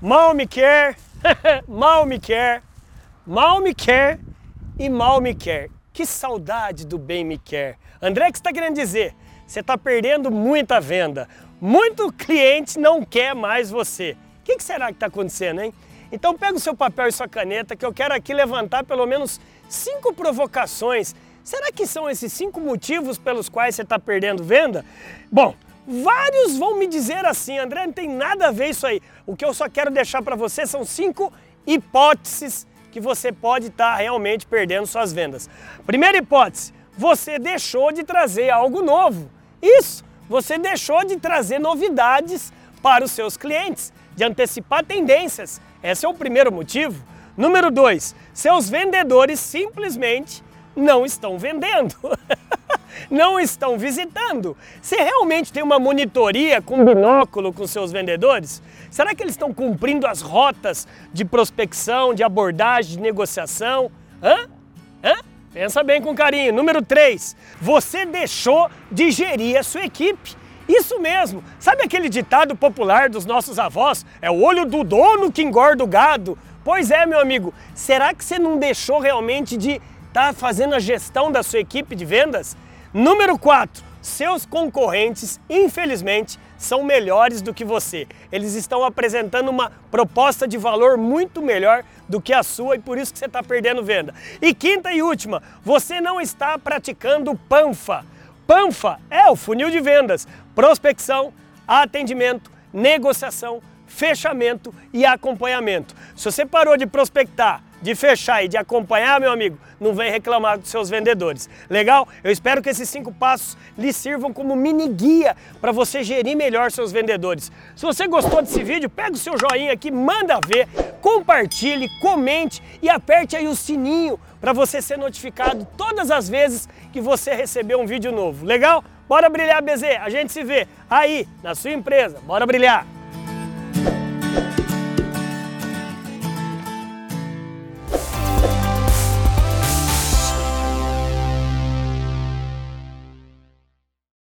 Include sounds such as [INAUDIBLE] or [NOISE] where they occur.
mal me quer, [LAUGHS] mal me quer, mal me quer e mal me quer. Que saudade do bem me quer. André, o que está querendo dizer? Você está perdendo muita venda. Muito cliente não quer mais você. O que, que será que está acontecendo, hein? Então pega o seu papel e sua caneta que eu quero aqui levantar pelo menos cinco provocações. Será que são esses cinco motivos pelos quais você está perdendo venda? Bom, vários vão me dizer assim, André, não tem nada a ver isso aí. O que eu só quero deixar para você são cinco hipóteses que você pode estar tá realmente perdendo suas vendas. Primeira hipótese, você deixou de trazer algo novo. Isso, você deixou de trazer novidades para os seus clientes, de antecipar tendências. Esse é o primeiro motivo. Número dois, seus vendedores simplesmente não estão vendendo. [LAUGHS] não estão visitando. Você realmente tem uma monitoria com binóculo com seus vendedores? Será que eles estão cumprindo as rotas de prospecção, de abordagem, de negociação? Hã? Hã? Pensa bem com carinho. Número 3. Você deixou de gerir a sua equipe. Isso mesmo. Sabe aquele ditado popular dos nossos avós? É o olho do dono que engorda o gado. Pois é, meu amigo. Será que você não deixou realmente de estar tá fazendo a gestão da sua equipe de vendas? Número 4. Seus concorrentes, infelizmente, são melhores do que você. Eles estão apresentando uma proposta de valor muito melhor do que a sua e por isso que você está perdendo venda. E quinta e última, você não está praticando PANFA. PANFA é o funil de vendas, prospecção, atendimento, negociação, fechamento e acompanhamento. Se você parou de prospectar, de fechar e de acompanhar, meu amigo, não vem reclamar dos seus vendedores. Legal? Eu espero que esses cinco passos lhe sirvam como mini guia para você gerir melhor seus vendedores. Se você gostou desse vídeo, pega o seu joinha aqui, manda ver, compartilhe, comente e aperte aí o sininho para você ser notificado todas as vezes que você receber um vídeo novo. Legal? Bora brilhar, BZ. A gente se vê aí na sua empresa. Bora brilhar.